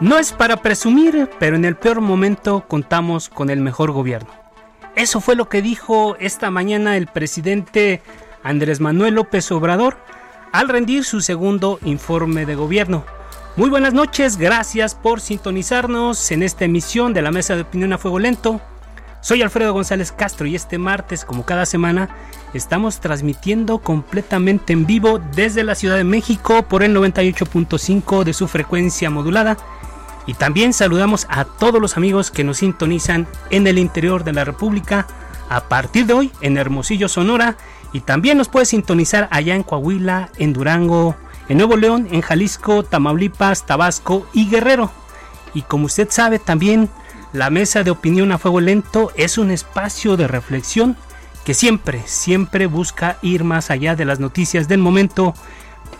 No es para presumir, pero en el peor momento contamos con el mejor gobierno. Eso fue lo que dijo esta mañana el presidente Andrés Manuel López Obrador al rendir su segundo informe de gobierno. Muy buenas noches, gracias por sintonizarnos en esta emisión de la Mesa de Opinión a Fuego Lento. Soy Alfredo González Castro y este martes, como cada semana, estamos transmitiendo completamente en vivo desde la Ciudad de México por el 98.5 de su frecuencia modulada y también saludamos a todos los amigos que nos sintonizan en el interior de la República a partir de hoy en Hermosillo, Sonora. Y también nos puede sintonizar allá en Coahuila, en Durango, en Nuevo León, en Jalisco, Tamaulipas, Tabasco y Guerrero. Y como usted sabe también, la mesa de opinión a fuego lento es un espacio de reflexión que siempre, siempre busca ir más allá de las noticias del momento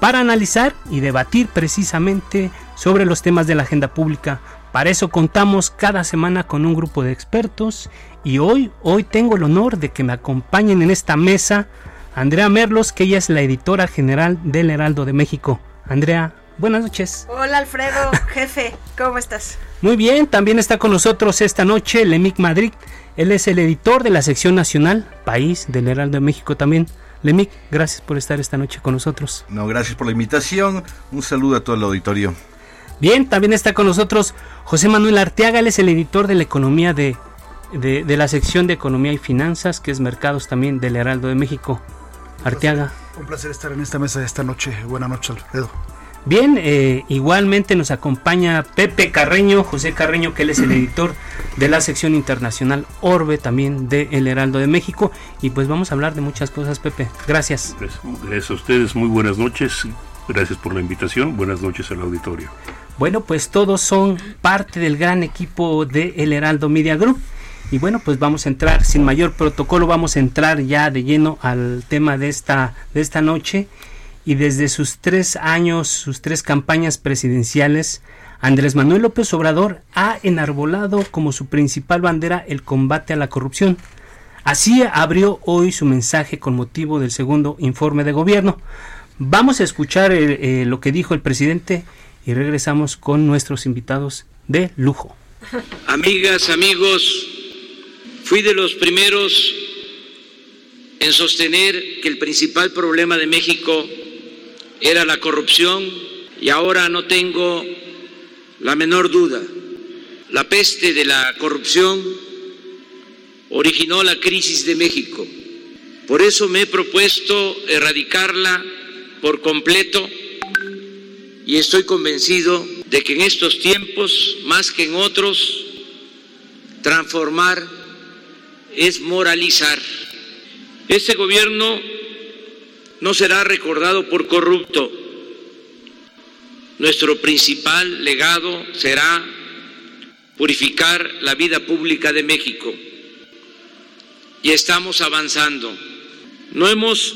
para analizar y debatir precisamente sobre los temas de la agenda pública. Para eso contamos cada semana con un grupo de expertos y hoy, hoy tengo el honor de que me acompañen en esta mesa Andrea Merlos, que ella es la editora general del Heraldo de México. Andrea, buenas noches. Hola Alfredo, jefe, ¿cómo estás? Muy bien, también está con nosotros esta noche Lemic Madrid. Él es el editor de la sección nacional, país del Heraldo de México también. Lemic, gracias por estar esta noche con nosotros. No, gracias por la invitación. Un saludo a todo el auditorio. Bien, también está con nosotros José Manuel Arteaga, él es el editor de la economía de, de, la sección de Economía y Finanzas, que es Mercados también del Heraldo de México. Arteaga. Un placer estar en esta mesa esta noche. Buenas noches, Alfredo. Bien, eh, igualmente nos acompaña Pepe Carreño, José Carreño, que él es el editor de la sección internacional Orbe, también de El Heraldo de México. Y pues vamos a hablar de muchas cosas, Pepe. Gracias. Gracias a ustedes, muy buenas noches. Gracias por la invitación. Buenas noches al auditorio. Bueno, pues todos son parte del gran equipo de El Heraldo Media Group. Y bueno, pues vamos a entrar sin mayor protocolo, vamos a entrar ya de lleno al tema de esta, de esta noche y desde sus tres años, sus tres campañas presidenciales, Andrés Manuel López Obrador ha enarbolado como su principal bandera el combate a la corrupción. Así abrió hoy su mensaje con motivo del segundo informe de gobierno. Vamos a escuchar eh, eh, lo que dijo el presidente y regresamos con nuestros invitados de lujo. Amigas, amigos, fui de los primeros en sostener que el principal problema de México era la corrupción y ahora no tengo la menor duda. La peste de la corrupción originó la crisis de México. Por eso me he propuesto erradicarla por completo y estoy convencido de que en estos tiempos, más que en otros, transformar es moralizar. Este gobierno no será recordado por corrupto. Nuestro principal legado será purificar la vida pública de México. Y estamos avanzando. No hemos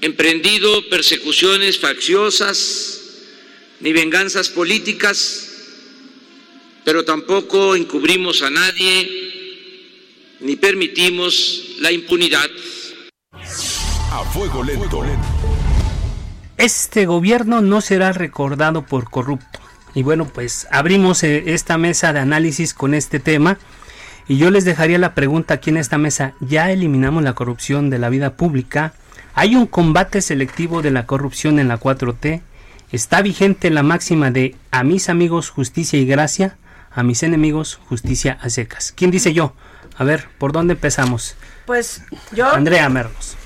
emprendido persecuciones facciosas ni venganzas políticas, pero tampoco encubrimos a nadie ni permitimos la impunidad. A fuego lento. Este gobierno no será recordado por corrupto. Y bueno, pues abrimos eh, esta mesa de análisis con este tema. Y yo les dejaría la pregunta aquí en esta mesa. ¿Ya eliminamos la corrupción de la vida pública? Hay un combate selectivo de la corrupción en la 4T. Está vigente la máxima de a mis amigos justicia y gracia, a mis enemigos justicia a secas. ¿Quién dice yo? A ver, ¿por dónde empezamos? Pues yo... Andrea Merlos.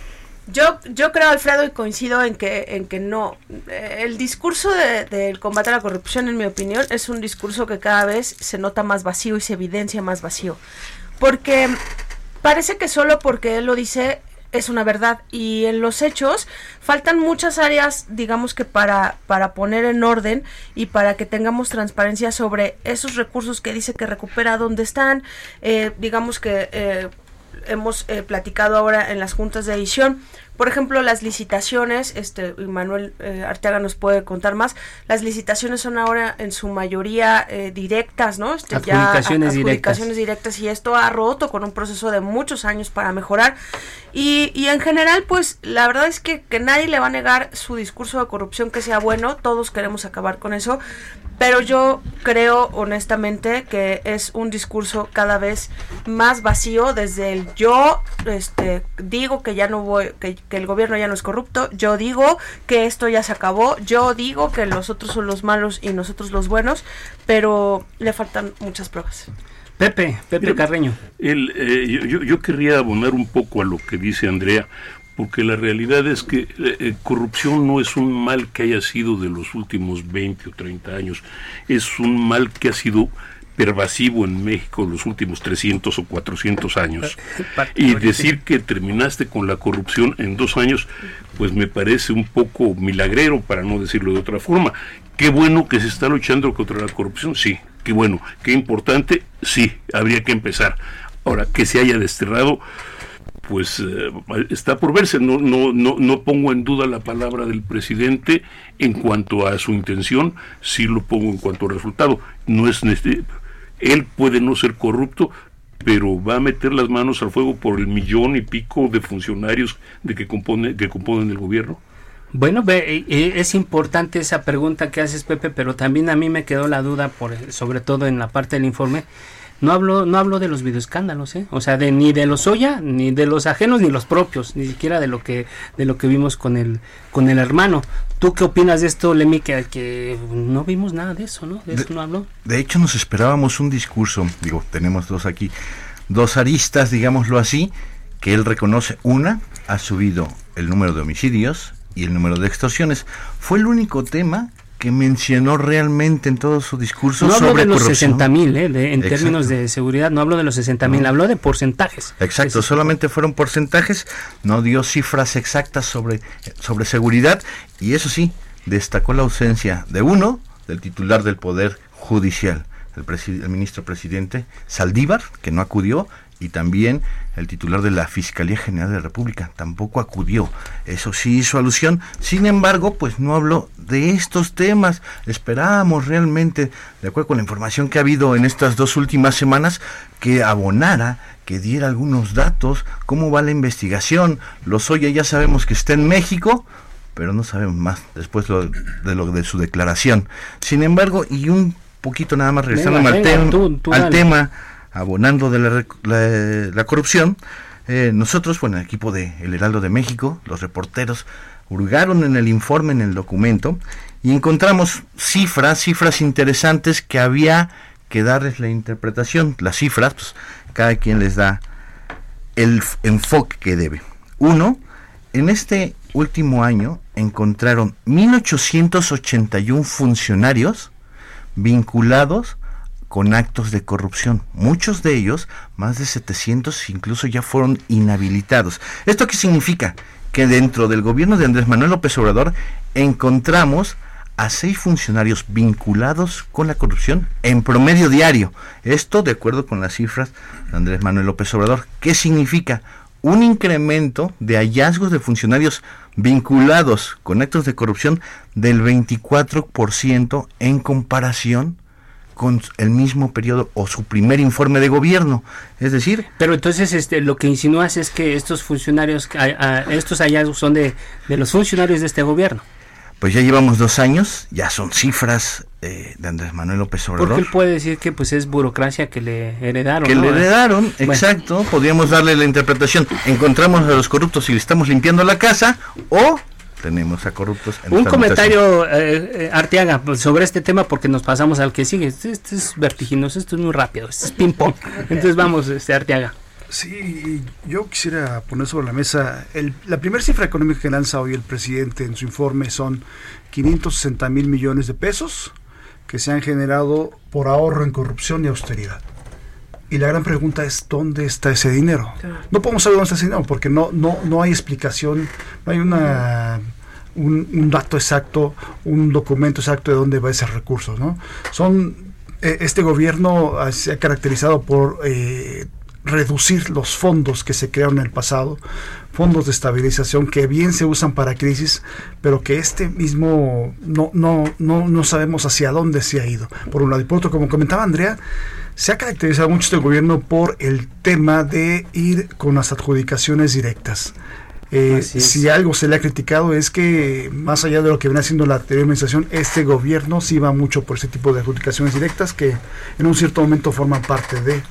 Yo, yo creo, Alfredo, y coincido en que, en que no. Eh, el discurso del combate a la corrupción, en mi opinión, es un discurso que cada vez se nota más vacío y se evidencia más vacío. Porque parece que solo porque él lo dice es una verdad y en los hechos faltan muchas áreas digamos que para para poner en orden y para que tengamos transparencia sobre esos recursos que dice que recupera dónde están eh, digamos que eh, hemos eh, platicado ahora en las juntas de edición. Por ejemplo, las licitaciones, este Manuel eh, Arteaga nos puede contar más. Las licitaciones son ahora en su mayoría eh, directas, ¿no? Este, adjudicaciones, ya, adjudicaciones directas. y esto ha roto con un proceso de muchos años para mejorar. Y, y en general, pues la verdad es que, que nadie le va a negar su discurso de corrupción que sea bueno. Todos queremos acabar con eso. Pero yo creo honestamente que es un discurso cada vez más vacío desde el yo este digo que ya no voy que, que, el gobierno ya no es corrupto, yo digo que esto ya se acabó, yo digo que los otros son los malos y nosotros los buenos, pero le faltan muchas pruebas. Pepe, Pepe Carreño. El, eh, yo, yo, querría abonar un poco a lo que dice Andrea, porque la realidad es que eh, eh, corrupción no es un mal que haya sido de los últimos 20 o 30 años, es un mal que ha sido pervasivo en México los últimos 300 o 400 años. Y decir que terminaste con la corrupción en dos años, pues me parece un poco milagrero, para no decirlo de otra forma. Qué bueno que se está luchando contra la corrupción, sí, qué bueno, qué importante, sí, habría que empezar. Ahora, que se haya desterrado, pues eh, está por verse. No, no, no, no pongo en duda la palabra del presidente en cuanto a su intención, sí lo pongo en cuanto al resultado. No es él puede no ser corrupto, pero va a meter las manos al fuego por el millón y pico de funcionarios de que compone que componen el gobierno. Bueno, eh, eh, es importante esa pregunta que haces, Pepe, pero también a mí me quedó la duda, por, sobre todo en la parte del informe, no hablo, no hablo de los videoescándalos, ¿eh? O sea, de, ni de los Oya, ni de los ajenos, ni los propios, ni siquiera de lo que, de lo que vimos con el, con el hermano. ¿Tú qué opinas de esto, Lemi? Que, que no vimos nada de eso, ¿no? De, eso no habló. De hecho, nos esperábamos un discurso, digo, tenemos dos aquí, dos aristas, digámoslo así, que él reconoce. Una, ha subido el número de homicidios y el número de extorsiones. Fue el único tema que mencionó realmente en todo su discurso no sobre de los 60 mil, eh, en términos de seguridad, no hablo de los 60 mil, habló de porcentajes. Exacto, solamente fueron porcentajes, no dio cifras exactas sobre, sobre seguridad y eso sí, destacó la ausencia de uno, del titular del Poder Judicial, el, el ministro presidente Saldívar, que no acudió, y también el titular de la Fiscalía General de la República tampoco acudió. Eso sí hizo alusión. Sin embargo, pues no habló de estos temas. Esperábamos realmente, de acuerdo con la información que ha habido en estas dos últimas semanas, que abonara, que diera algunos datos, cómo va la investigación. Los oye, ya sabemos que está en México, pero no sabemos más después de lo de su declaración. Sin embargo, y un poquito nada más regresando al, al tema abonando de la, corrupción, eh, nosotros, bueno, el equipo de El Heraldo de México, los reporteros, hurgaron en el informe, en el documento, y encontramos cifras, cifras interesantes que había que darles la interpretación. Las cifras, pues, cada quien les da el enfoque que debe. Uno, en este último año encontraron 1.881 funcionarios vinculados con actos de corrupción. Muchos de ellos, más de 700, incluso ya fueron inhabilitados. ¿Esto qué significa? Que dentro del gobierno de Andrés Manuel López Obrador encontramos a seis funcionarios vinculados con la corrupción en promedio diario. Esto de acuerdo con las cifras de Andrés Manuel López Obrador. ¿Qué significa? Un incremento de hallazgos de funcionarios vinculados con actos de corrupción del 24% en comparación con el mismo periodo o su primer informe de gobierno. Es decir... Pero entonces este, lo que insinúas es que estos funcionarios, estos hallazgos son de, de los funcionarios de este gobierno. Pues ya llevamos dos años, ya son cifras eh, de Andrés Manuel López Obrador. Porque él puede decir que pues es burocracia que le heredaron. Que ¿no? le heredaron, exacto. Podríamos darle la interpretación. Encontramos a los corruptos y le estamos limpiando la casa o tenemos a corruptos en Un comentario, eh, eh, Arteaga, sobre este tema porque nos pasamos al que sigue. Este, este es vertiginoso, esto es muy rápido, este es ping-pong. Entonces vamos, este, Arteaga. Sí, yo quisiera poner sobre la mesa, el- la primera cifra económica que lanza hoy el presidente en su informe son 560 mil millones de pesos que se han generado por ahorro en corrupción y austeridad. Y la gran pregunta es, ¿dónde está ese dinero? No podemos saber dónde está ese dinero porque no, no, no hay explicación, no hay una, un, un dato exacto, un documento exacto de dónde va ese recurso. ¿no? Son, eh, este gobierno se ha caracterizado por eh, reducir los fondos que se crearon en el pasado, fondos de estabilización que bien se usan para crisis, pero que este mismo no, no, no, no sabemos hacia dónde se ha ido. Por un lado y por otro, como comentaba Andrea, se ha caracterizado mucho este gobierno por el tema de ir con las adjudicaciones directas. Eh, si algo se le ha criticado es que, más allá de lo que viene haciendo la anterior administración, este gobierno sí va mucho por ese tipo de adjudicaciones directas que en un cierto momento forman parte de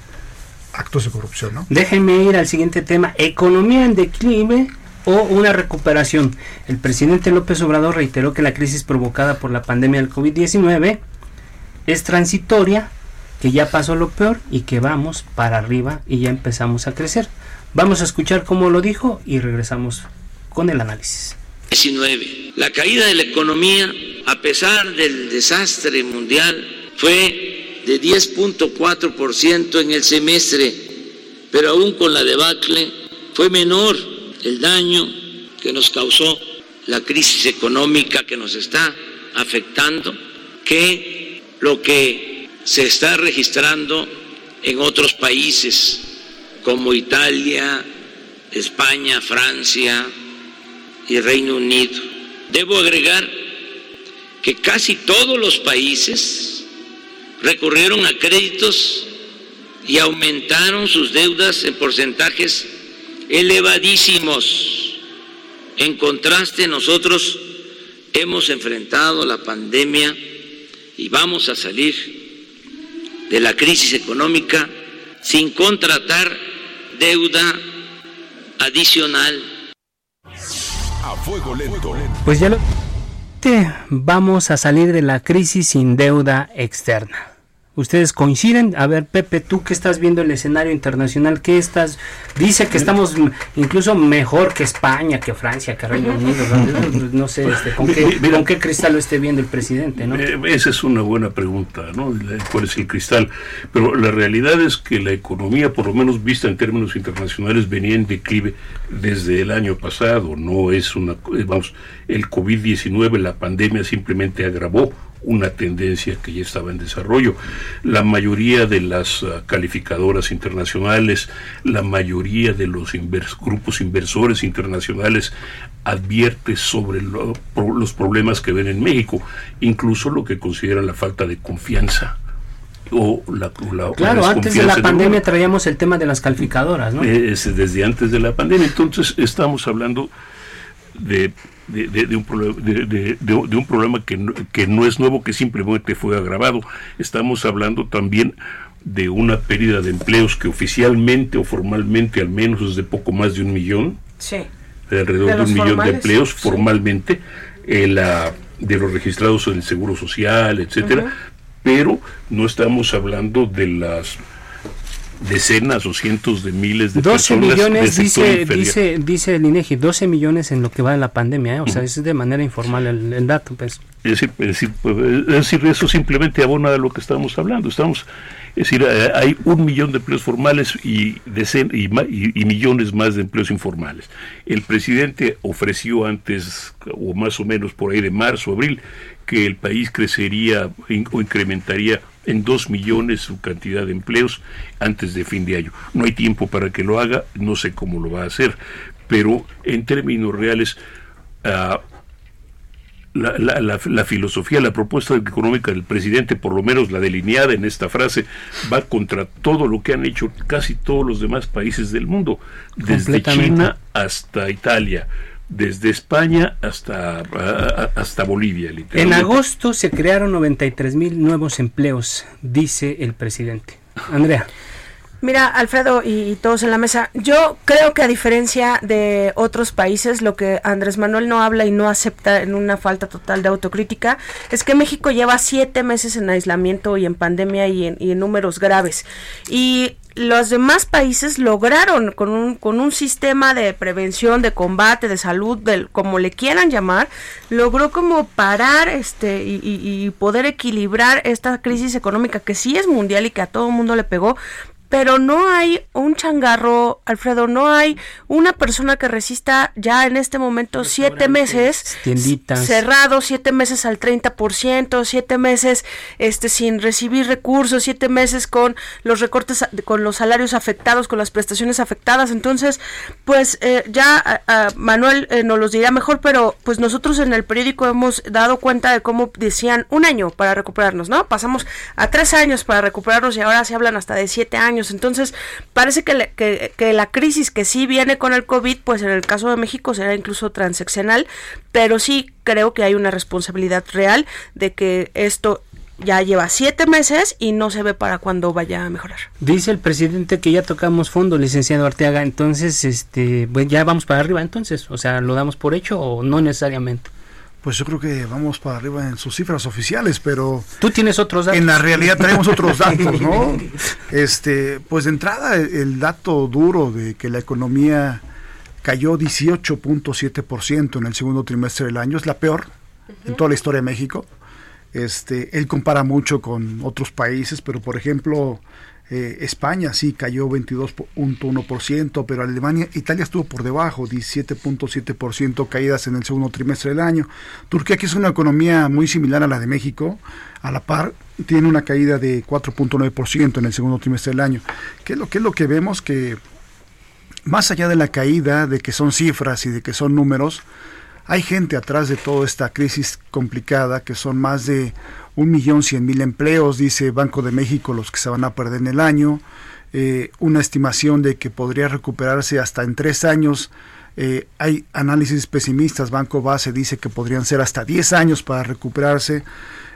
actos de corrupción. ¿no? Déjenme ir al siguiente tema, economía en declive o una recuperación. El presidente López Obrador reiteró que la crisis provocada por la pandemia del COVID-19 es transitoria, que ya pasó lo peor y que vamos para arriba y ya empezamos a crecer. Vamos a escuchar cómo lo dijo y regresamos con el análisis. 19. La caída de la economía, a pesar del desastre mundial, fue de 10.4% en el semestre, pero aún con la debacle fue menor el daño que nos causó la crisis económica que nos está afectando que lo que se está registrando en otros países como Italia, España, Francia, y Reino Unido. Debo agregar que casi todos los países recurrieron a créditos y aumentaron sus deudas en porcentajes elevadísimos. En contraste, nosotros hemos enfrentado la pandemia y vamos a salir de la crisis económica sin contratar deuda adicional A fuego lento. Pues ya lo... Te- Vamos a salir de la crisis sin deuda externa. ¿Ustedes coinciden? A ver, Pepe, tú que estás viendo el escenario internacional, ¿qué estás? Dice que estamos incluso mejor que España, que Francia, que Reino Unido. ¿no? No sé este, ¿con, qué, con qué cristal lo esté viendo el presidente, ¿no? Eh, Esa es una buena pregunta, ¿no? ¿Cuál es el cristal? Pero la realidad es que la economía, por lo menos vista en términos internacionales, venía en declive desde el año pasado. No es una, eh, vamos, el COVID-19, la pandemia simplemente agravó una tendencia que ya estaba en desarrollo. La mayoría de las ah, calificadoras internacionales, la mayoría de los invers- grupos inversores internacionales advierte sobre lo- pro- los problemas que ven en México, incluso lo que consideran la falta de confianza o la, o la- o Claro, la antes de la pandemia traíamos el tema de las calificadoras, ¿no? Es desde antes de la pandemia. Entonces estamos hablando de, de- de- de un, problema, un que no, que no es nuevo, que simplemente fue agravado. Estamos hablando también de una pérdida de empleos que oficialmente o formalmente al menos es de poco más de un millón, Sí. de alrededor De un millón de empleos sí. formalmente, eh, la- de los registrados en el Seguro Social, etcétera, pero no estamos hablando de las decenas o cientos de miles de 12 personas millones, dice, dice, dice el INEGI, 12 millones en lo que va de la pandemia, ¿eh? o sea, es de manera informal el, el dato, pues. Es decir, es decir, pues, es decir, eso simplemente abona a lo que estamos hablando. Estamos, es decir, eh, hay un millón de empleos formales y, decen- y, y- y millones más de empleos informales. El presidente ofreció antes, o más o menos por ahí de marzo, abril, que el país crecería o incrementaría en dos millones su cantidad de empleos antes de fin de año. No hay tiempo para que lo haga, no sé cómo lo va a hacer, pero en términos reales, ah, la, la- la- la filosofía, la propuesta económica del presidente, por lo menos la delineada en esta frase, va contra todo lo que han hecho casi todos los demás países del mundo, desde. China hasta Italia, desde España hasta, hasta Bolivia. En agosto se crearon 93 mil nuevos empleos, dice el presidente. Andrea. Mira, Alfredo y todos en la mesa, yo creo que a diferencia de otros países, lo que Andrés Manuel no habla y no acepta en una falta total de autocrítica es que México lleva siete meses en aislamiento y en pandemia y en, y en números graves. Y los demás países lograron con un, con un sistema de prevención, de combate, de salud, del, como le quieran llamar, logró como parar este y, poder equilibrar esta crisis económica que sí es mundial y que a todo mundo le pegó, pero no hay un changarro, Alfredo, no hay una persona que resista ya en este momento siete meses cerrado, siete meses al 30%, siete meses este sin recibir recursos, siete meses con los recortes, con los salarios afectados, con las prestaciones afectadas. Entonces, pues eh, ya Manuel eh, nos los dirá mejor, pero pues nosotros en el periódico hemos dado cuenta de cómo decían un año para recuperarnos, ¿no? Pasamos a tres años para recuperarnos y ahora se hablan hasta de siete años entonces, parece que, que, la crisis que sí viene con el COVID, pues en el caso de México será incluso transeccional, pero sí creo que hay una responsabilidad real de que esto ya lleva siete meses y no se ve para cuándo vaya a mejorar. Dice el presidente que ya tocamos fondo, licenciado Arteaga, entonces, este, pues ya vamos para arriba, entonces, o sea, ¿lo damos por hecho o no necesariamente? Pues yo creo que vamos para arriba en sus cifras oficiales, pero tú tienes otros datos. En la realidad tenemos otros datos, ¿no? Este, pues de entrada el dato duro de que la economía cayó 18.7% en el segundo trimestre del año es la peor en toda la historia de México. Este, él compara mucho con otros países, pero por ejemplo, eh, España sí cayó 22.1%, pero Alemania, Italia estuvo por debajo, 17.7% caídas en el segundo trimestre del año. Turquía, que es una economía muy similar a la de México, a la par, tiene una caída de 4.9% en el segundo trimestre del año. ¿Qué es lo que es lo que vemos que más allá de la caída, de que son cifras y de que son números, hay gente atrás de toda esta crisis complicada, que son más de un millón cien mil empleos, dice Banco de México, los que se van a perder en el año, eh, una estimación de que podría recuperarse hasta en tres años. Eh, hay análisis pesimistas, Banco Base dice que podrían ser hasta 10 años para recuperarse.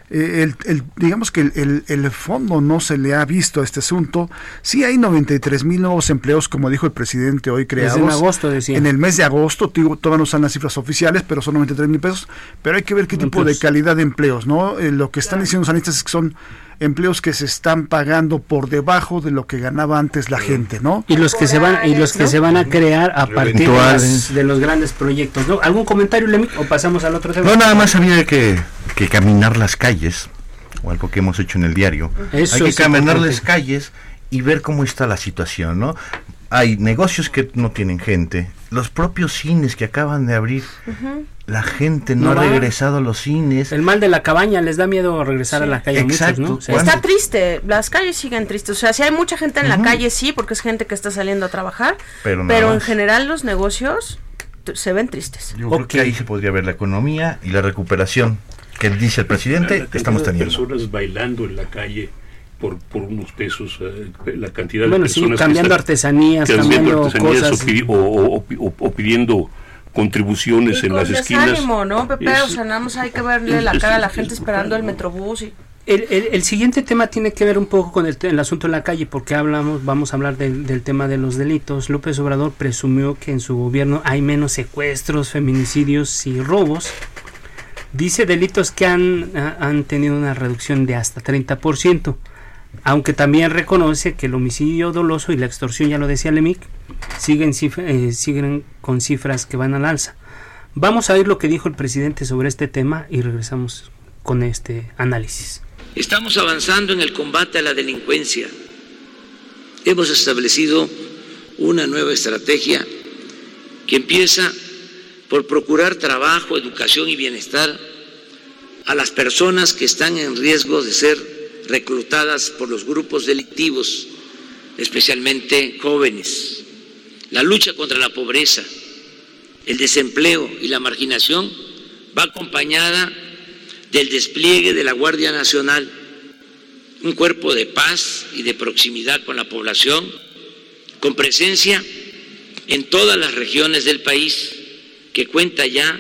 Eh, el, digamos que el, el, fondo no se le ha visto a este asunto. Sí hay 93 mil nuevos empleos, como dijo el presidente hoy creados. en agosto, decía. En el mes de agosto, todavía no están las cifras oficiales, pero son 93 mil pesos. Pero hay que ver qué tipo de calidad de empleos, ¿no? Eh, lo que están diciendo los analistas es que son empleos que se están pagando por debajo de lo que ganaba antes la gente, ¿no? Y los que se van y los que se van a crear a partir de, los grandes proyectos, ¿no? ¿Algún comentario, Lemi? O pasamos al otro tema. No, nada más había que, que caminar las calles, o algo que hemos hecho en el diario. Hay que caminar las calles y ver cómo está la situación, ¿no? Hay negocios que no tienen gente, los propios cines que acaban de abrir, la gente no, ha regresado a los cines. El mal de la cabaña, les da miedo regresar a la calle. Exacto. Está triste, las calles siguen tristes. O sea, si hay mucha gente en la calle, sí, porque es gente que está saliendo a trabajar, pero, en general los negocios se ven tristes. Yo creo que ahí se podría ver la economía y la recuperación que dice el presidente estamos teniendo. personas bailando en la calle por, por unos pesos, eh, la cantidad de personas. cambiando artesanías, cambiando, cosas. O, pidiendo contribuciones en las esquinas. Desánimo, ¿no, Pepe? o sea, nada más hay que verle la cara a la gente esperando el metrobús y... El, el, siguiente tema tiene que ver un poco con el, el asunto de la calle, porque hablamos, vamos a hablar del, del, tema de los delitos. López Obrador presumió que en su gobierno hay menos secuestros, feminicidios y robos. Dice delitos que han, han tenido una reducción de hasta 30% aunque también reconoce que el homicidio doloso y la extorsión, ya lo decía Lemic, siguen, eh, siguen con cifras que van al alza. Vamos a ver lo que dijo el presidente sobre este tema y regresamos con este análisis. Estamos avanzando en el combate a la delincuencia. Hemos establecido una nueva estrategia que empieza por procurar trabajo, educación y bienestar a las personas que están en riesgo de ser reclutadas por los grupos delictivos, especialmente jóvenes. La lucha contra la pobreza, el desempleo y la marginación va acompañada del despliegue de la Guardia Nacional, un cuerpo de paz y de proximidad con la población, con presencia en todas las regiones del país, que cuenta ya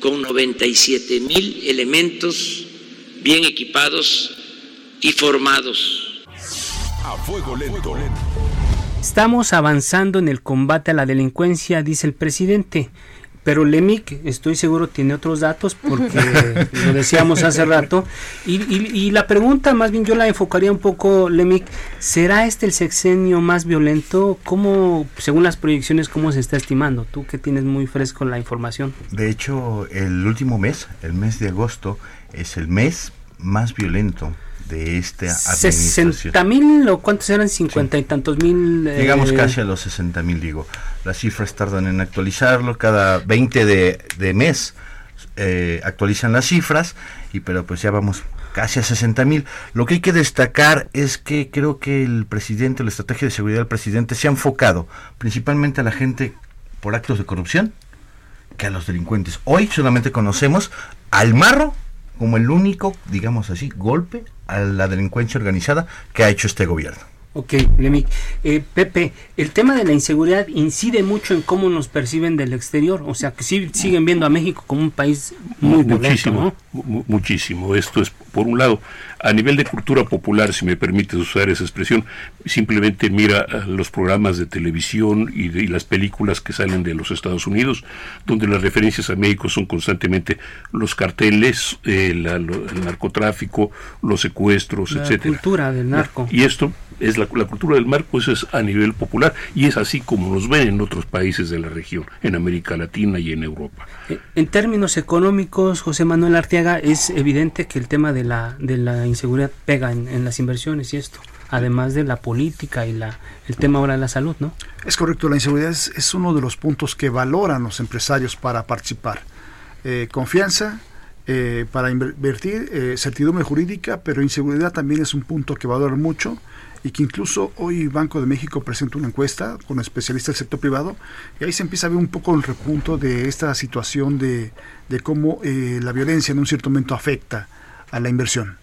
con 97 mil elementos bien equipados y formados. A fuego lento. Estamos avanzando en el combate a la delincuencia, dice el presidente. Pero Lemic, estoy seguro, tiene otros datos porque lo decíamos hace rato. Y, y- y la pregunta, más bien yo la enfocaría un poco, Lemic, ¿será este el sexenio más violento? ¿Cómo, según las proyecciones, cómo se está estimando? Tú que tienes muy fresco la información. De hecho, el último mes, el mes de agosto, es el mes más violento de esta administración. ¿60 mil o cuántos eran? ¿50 y tantos mil? eh, Llegamos casi a los 60 mil, digo. Las cifras tardan en actualizarlo, cada 20 de, de mes eh, actualizan las cifras, y pero pues ya vamos casi a 60 mil. Lo que hay que destacar es que creo que el presidente, la estrategia de seguridad del presidente se ha enfocado principalmente a la gente por actos de corrupción que a los delincuentes. Hoy solamente conocemos al marro como el único, digamos así, golpe a la delincuencia organizada que ha hecho este gobierno. Ok, Lemic. Eh, Pepe, el tema de la inseguridad incide mucho en cómo nos perciben del exterior. O sea, que sí siguen viendo a México como un país muy violento, muchísimo, muchísimo. Esto es, por un lado, a nivel de cultura popular, si me permites usar esa expresión, simplemente mira ah, los programas de televisión y, de- y las películas que salen de los Estados Unidos, donde las referencias a México son constantemente los carteles, eh, la- lo- el narcotráfico, los secuestros, La etcétera. cultura del narco. Y esto es la, la cultura del mar, pues es a nivel popular y es así como nos ven en otros países de la región, en América Latina y en Europa. Eh, En términos económicos, José Manuel Arteaga, es evidente que el tema de la, de la inseguridad pega en, las inversiones y esto, además de la política y la, el tema ahora de la salud, ¿no? Es correcto, la inseguridad es, es uno de los puntos que valoran los empresarios para participar. Eh, confianza eh, para invertir, eh, certidumbre jurídica, pero inseguridad también es un punto que valoran mucho y que incluso hoy Banco de México presenta una encuesta con especialistas del sector privado y ahí se empieza a ver un poco el repunto de esta situación de, de cómo eh, la violencia en un cierto momento afecta a la inversión.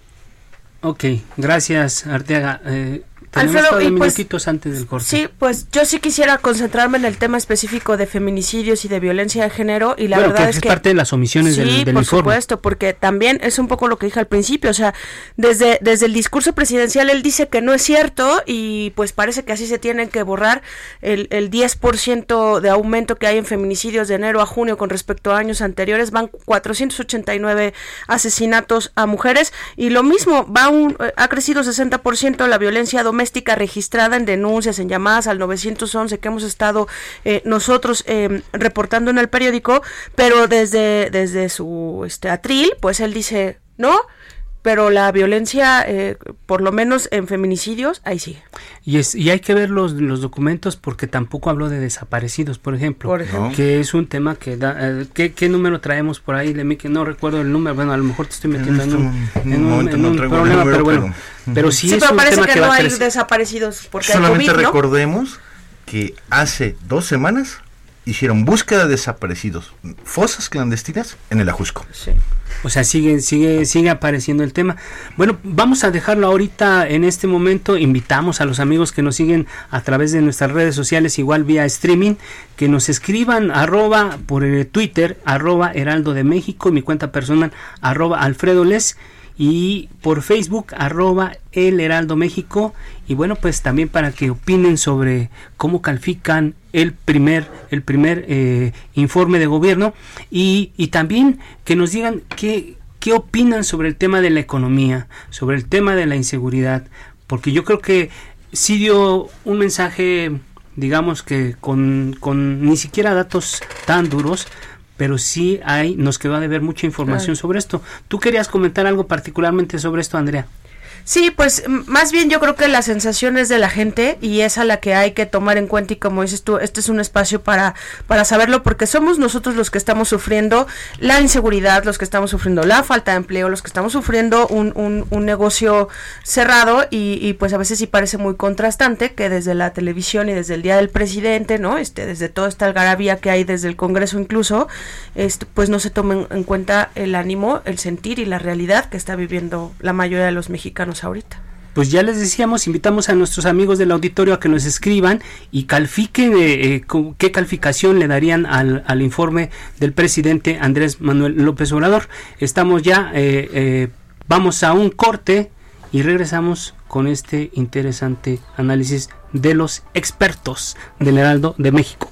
Ok, gracias Arteaga. Eh, Alfredo, y pues- antes del corte. Sí, pues yo sí quisiera concentrarme en el tema específico de feminicidios y de violencia de género y la bueno, verdad que es, es que parte de las omisiones sí, del, del por informe. supuesto, porque también es un poco lo que dije al principio, o sea, desde, desde el discurso presidencial él dice que no es cierto y pues parece que así se tienen que borrar el, el 10% de aumento que hay en feminicidios de enero a junio con respecto a años anteriores, van 489 asesinatos a mujeres y lo mismo, va un, eh, ha crecido 60% la violencia doméstica registrada en denuncias, en llamadas al 911 que hemos estado eh, nosotros eh, reportando en el periódico, pero desde, desde su este, atril, pues él dice, no, pero la violencia, eh, por lo menos en feminicidios, ahí sigue. Y, es, y hay que ver los, los documentos porque tampoco habló de desaparecidos, por ejemplo. Por ejemplo. Que es un tema que da... eh, ¿qué, qué número traemos por ahí? De mí que no recuerdo el número. Bueno, a lo mejor te estoy metiendo en, este un, en un, momento en no un traigo el problema, número, pero bueno. pero- Pero, sí, Sí, es pero un parece tema que, que, no va a hay crecer. desaparecidos porque hay Solamente COVID, ¿no? recordemos que hace dos semanas hicieron búsqueda de desaparecidos, fosas clandestinas en el Ajusco. Sí. O sea, sigue, sigue, sigue apareciendo el tema. Bueno, vamos a dejarlo ahorita en este momento. Invitamos a los amigos que nos siguen a través de nuestras redes sociales, igual vía streaming, que nos escriban arroba por eh, Twitter, arroba Heraldo de México, mi cuenta personal, arroba Alfredo Les, y por Facebook, arroba El Heraldo México. Y bueno, pues también para que opinen sobre cómo califican el primer, el primer eh, informe de gobierno y, y también que nos digan qué, qué opinan sobre el tema de la economía, sobre el tema de la inseguridad, porque yo creo que sí dio un mensaje, digamos que con, con ni siquiera datos tan duros, pero sí hay, nos quedó a deber mucha información sobre esto. ¿Tú querías comentar algo particularmente sobre esto, Andrea? Sí, pues más bien yo creo que la sensación es de la gente y es a la que hay que tomar en cuenta y como dices tú, este es un espacio para, para saberlo porque somos nosotros los que estamos sufriendo la inseguridad, los que estamos sufriendo la falta de empleo, los que estamos sufriendo un, un, un negocio cerrado y, y pues a veces sí parece muy contrastante que desde la televisión y desde el Día del Presidente, ¿no? Este, desde toda esta algarabía que hay desde el Congreso incluso, este, pues no se tomen en cuenta el ánimo, el sentir y la realidad que está viviendo la mayoría de los mexicanos ahorita. pues ya les decíamos, invitamos a nuestros amigos del auditorio a que nos escriban y califiquen eh, eh, qué calificación le darían al, al, informe del presidente Andrés Manuel López Obrador. Estamos ya, eh, vamos a un corte y regresamos con este interesante análisis de los expertos del Heraldo de México.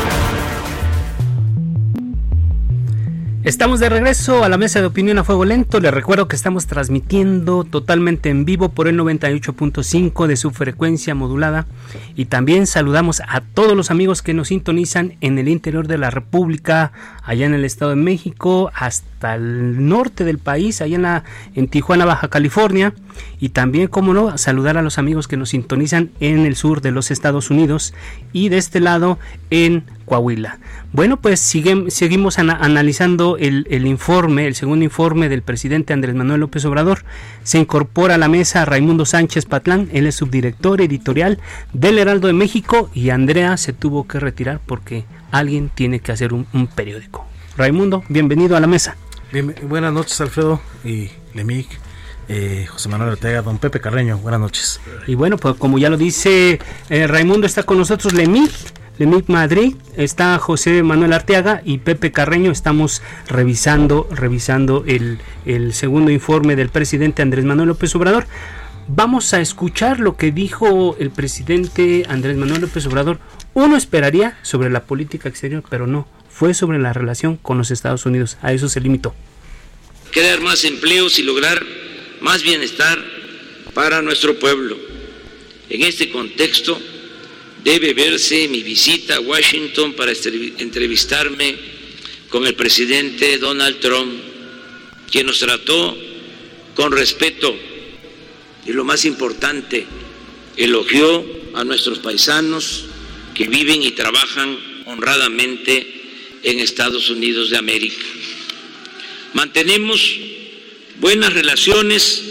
Estamos de regreso a la mesa de opinión a fuego lento. Les recuerdo que estamos transmitiendo totalmente en vivo por el 98.5 de su frecuencia modulada y también saludamos a todos los amigos que nos sintonizan en el interior de la República, allá en el Estado de México, hasta el norte del país, allá en, la, en Tijuana, Baja California y también, como no, saludar a los amigos que nos sintonizan en el sur de los Estados Unidos y de este lado en Coahuila. Bueno, pues seguimos analizando el, informe, el segundo informe del presidente Andrés Manuel López Obrador. Se incorpora a la mesa Raimundo Sánchez Patlán, él es subdirector editorial del Heraldo de México y Andrea se tuvo que retirar porque alguien tiene que hacer un, periódico. Raimundo, bienvenido a la mesa. buenas noches Alfredo y Lemic. Eh, José Manuel Ortega, don Pepe Carreño, buenas noches. Y bueno, pues como ya lo dice eh, Raimundo, está con nosotros Lemic de Madrid está José Manuel Arteaga y Pepe Carreño. Estamos revisando, revisando el, el segundo informe del presidente Andrés Manuel López Obrador. Vamos a escuchar lo que dijo el presidente Andrés Manuel López Obrador. Uno esperaría sobre la política exterior, pero no. Fue sobre la relación con los Estados Unidos. A eso se limitó. Crear más empleos y lograr más bienestar para nuestro pueblo. En este contexto, debe verse mi visita a Washington para entrevistarme con el presidente Donald Trump, quien nos trató con respeto y lo más importante, elogió a nuestros paisanos que viven y trabajan honradamente en Estados Unidos de América. Mantenemos buenas relaciones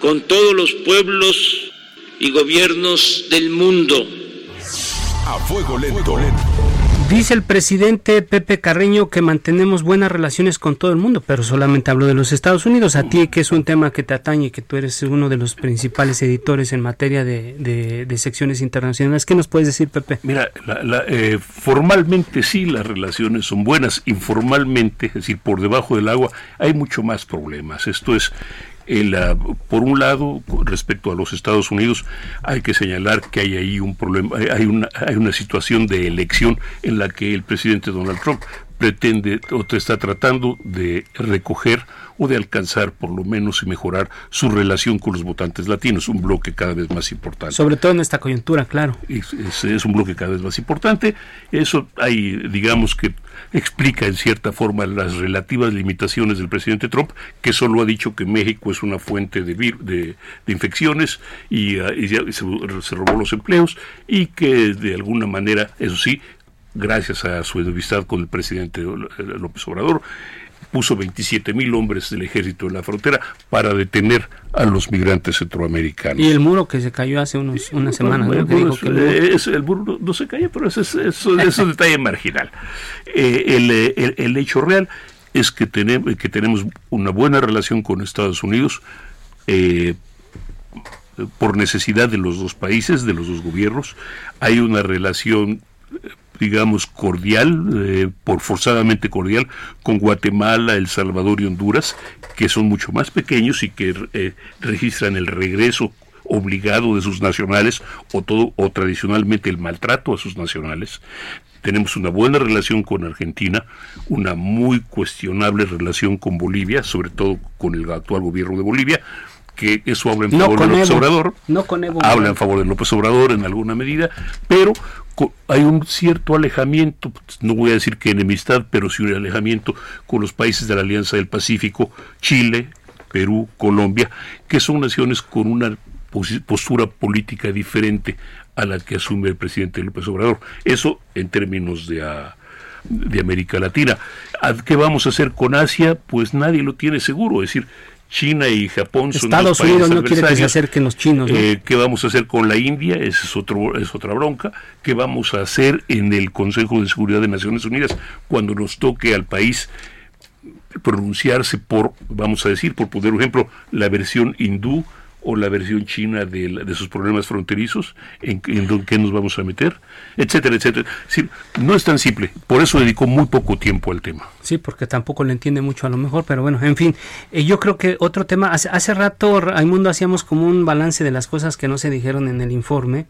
con todos los pueblos y gobiernos del mundo a fuego lento. Dice el presidente Pepe Carreño que mantenemos buenas relaciones con todo el mundo, pero solamente hablo de los Estados Unidos. A ti, que es un tema que te atañe, que tú eres uno de los principales editores en materia de, secciones internacionales. ¿Qué nos puedes decir, Pepe? Mira, eh, formalmente sí las relaciones son buenas, informalmente, es decir, por debajo del agua, hay mucho más problemas. Esto es por un lado, respecto a los Estados Unidos, hay que señalar que hay ahí un problema, hay una, hay una situación de elección en la que el presidente Donald Trump pretende o te está tratando de recoger o de alcanzar por lo menos y mejorar su relación con los votantes latinos, un bloque cada vez más importante. Sobre todo en esta coyuntura, claro. Es, es un bloque cada vez más importante. Eso hay, digamos que explica en cierta forma las relativas limitaciones del presidente Trump, que solo ha dicho que México es una fuente de, de, infecciones y, ah, se, robó los empleos y que de alguna manera, eso sí, gracias a su enemistad con el presidente López Obrador, puso 27 mil hombres del ejército en la frontera para detener a los migrantes centroamericanos. Y el muro que se cayó hace unos, unas semanas. el, muro, no se cayó, pero es, un detalle marginal. Eh, el, el, hecho real es que tenemos, que tenemos una buena relación con Estados Unidos. Eh, por necesidad de los dos países, de los dos gobiernos, hay una relación digamos, cordial, eh, por forzadamente cordial, con Guatemala, El Salvador y Honduras, que son mucho más pequeños y que eh, registran el regreso obligado de sus nacionales o todo o tradicionalmente el maltrato a sus nacionales. Tenemos una buena relación con Argentina, una muy cuestionable relación con Bolivia, sobre todo con el actual gobierno de Bolivia, que eso habla en favor de López Obrador, no con habla en favor de López Obrador en alguna medida, pero hay un cierto alejamiento, no voy a decir que enemistad, pero sí un alejamiento con los países de la Alianza del Pacífico, Chile, Perú, Colombia, que son naciones con una postura política diferente a la que asume el presidente López Obrador. Eso en términos de, ah, de América Latina. ¿Qué vamos a hacer con Asia? Pues nadie lo tiene seguro. Es decir, China y Japón son Estados Unidos no quiere que se acerquen los chinos. Eh, ¿Qué vamos a hacer con la India? Esa es, otro, es otra bronca. ¿Qué vamos a hacer en el Consejo de Seguridad de Naciones Unidas cuando nos toque al país pronunciarse por, vamos a decir, por poner un ejemplo, la versión hindú o la versión china de, de sus problemas fronterizos, en, en qué nos vamos a meter, etcétera, etcétera. no es tan simple, por eso dedicó muy poco tiempo al tema. Sí, porque tampoco lo entiende mucho a lo mejor, pero bueno, en fin, eh, yo creo que otro tema, hace, hace rato, Raimundo, hacíamos como un balance de las cosas que no se dijeron en el informe,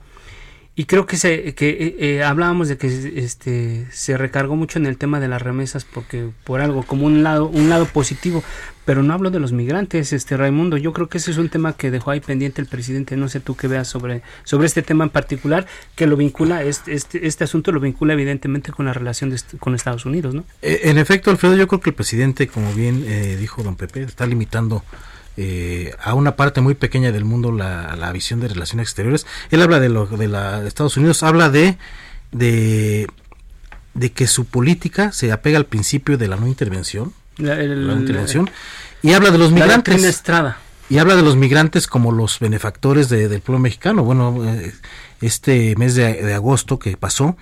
y creo que se que eh, eh, hablábamos de que este se recargó mucho en el tema de las remesas porque por algo como un lado un lado positivo. Pero no hablo de los migrantes este Raimundo. Yo creo que ese es un tema que dejó ahí pendiente el presidente. No sé tú qué veas sobre sobre este tema en particular que lo vincula este este, este asunto lo vincula evidentemente con la relación con Estados Unidos no eh, en efecto Alfredo yo creo que el presidente como bien dijo don Pepe está limitando eh, a una parte muy pequeña del mundo la, la, visión de relaciones exteriores. Él habla de, lo, de, la, de Estados Unidos, habla de, de, de, que su política se apega al principio de la no intervención, la, no intervención y habla de los migrantes. Y habla de los migrantes como los benefactores del pueblo mexicano. Bueno, eh, este mes de, de agosto que pasó,